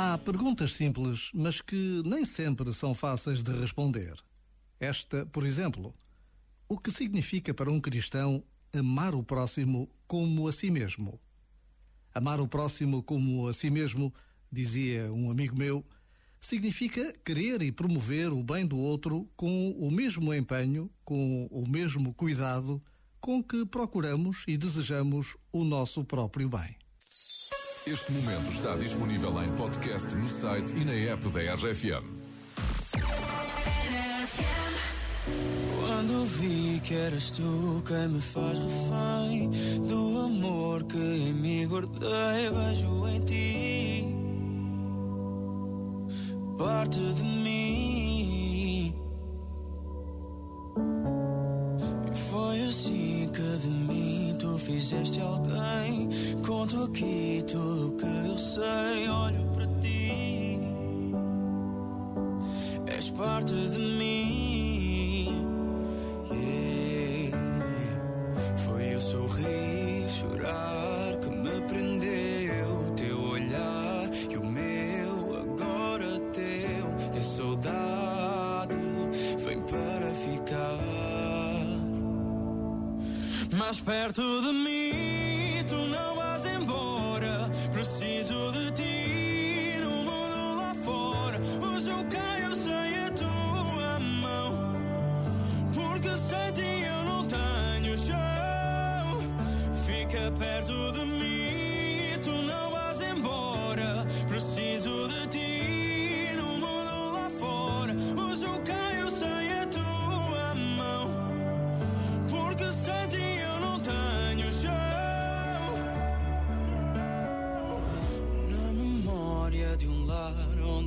Há perguntas simples, mas que nem sempre são fáceis de responder. Esta, por exemplo, o que significa para um cristão amar o próximo como a si mesmo? Amar o próximo como a si mesmo, dizia um amigo meu, significa querer e promover o bem do outro com o mesmo empenho, com o mesmo cuidado com que procuramos e desejamos o nosso próprio bem. Este momento está disponível em podcast no site e na app da RFM. Quando vi que eras tu quem me faz refém do amor que em mim guardei, vejo em ti parte de mim. Que de mim tu fizeste alguém. Conto aqui tudo o que eu sei, olho para ti. És parte de mim. Mais perto de mim, tu não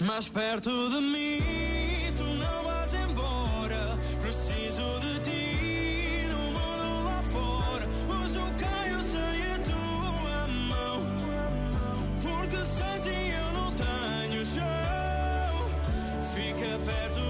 Mais perto de mim. Tu não vais embora. Preciso de ti no mundo lá fora. Hoje eu caio sem a tua mão. Porque sem ti eu não tenho chão. Fica perto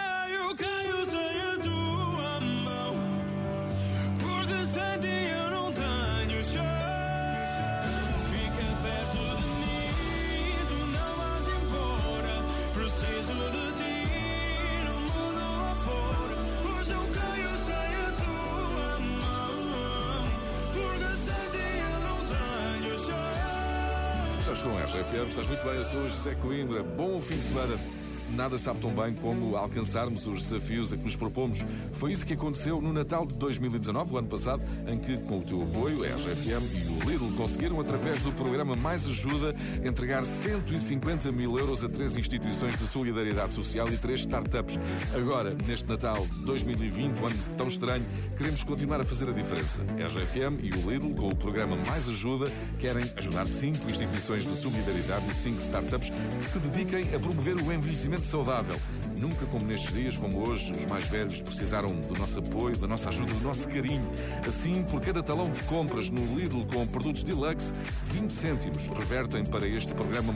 Já chegou a RFM, estás muito bem, eu sou o José Coimbra. Bom fim de semana. Nada sabe tão bem como alcançarmos os desafios a que nos propomos. Foi isso que aconteceu no Natal de 2019, o ano passado, em que, com o teu apoio, a RFM e o Lidl conseguiram, através do programa Mais Ajuda, entregar 150 mil euros a três instituições de solidariedade social e três startups. Agora, neste Natal de 2020, um ano tão estranho, queremos continuar a fazer a diferença. A RFM e o Lidl, com o programa Mais Ajuda, querem ajudar cinco instituições de solidariedade e cinco startups que se dediquem a promover o envelhecimento saudável. Nunca como nestes dias, como hoje, os mais velhos precisaram do nosso apoio, da nossa ajuda, do nosso carinho. Assim, por cada talão de compras no Lidl com produtos Deluxe, 20 cêntimos revertem para este programa